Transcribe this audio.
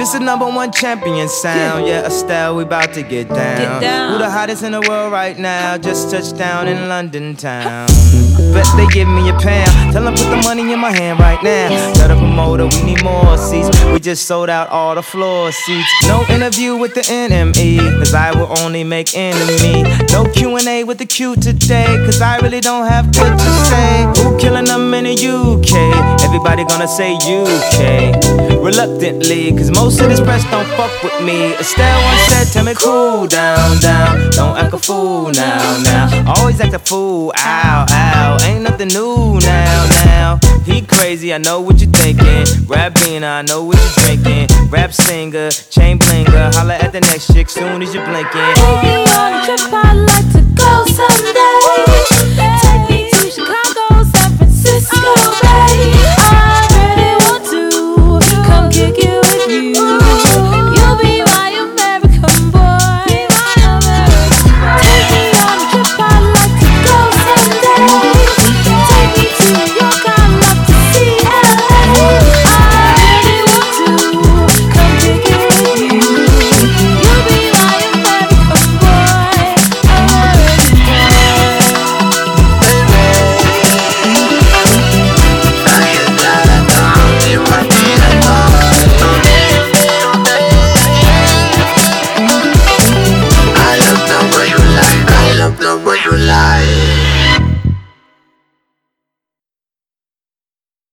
This is number one champion sound. Yeah, Estelle, we about to get down. get down. Who the hottest in the world right now? Just touched down in London town. Bet they give me a pound. Tell them put the money in my hand right now. Tell the promoter we need more seats. We just sold out all the floor seats. No interview with the NME, cause I will only make enemy. No Q&A with the Q today, cause I really don't have good to say. Who killing them in the UK? Everybody gonna say UK. Reluctantly, cause most of this press don't fuck with me. Estelle once said, tell me cool down, down. Don't act a fool now, now. Always act a fool, ow, ow. Ain't nothing new now, now. He crazy, I know what you're thinking. Ribena, I know what you're drinking. Rap singer, chain blinger. Holla at the next chick soon as you're blinking. Me on a trip, I'd like to go someday.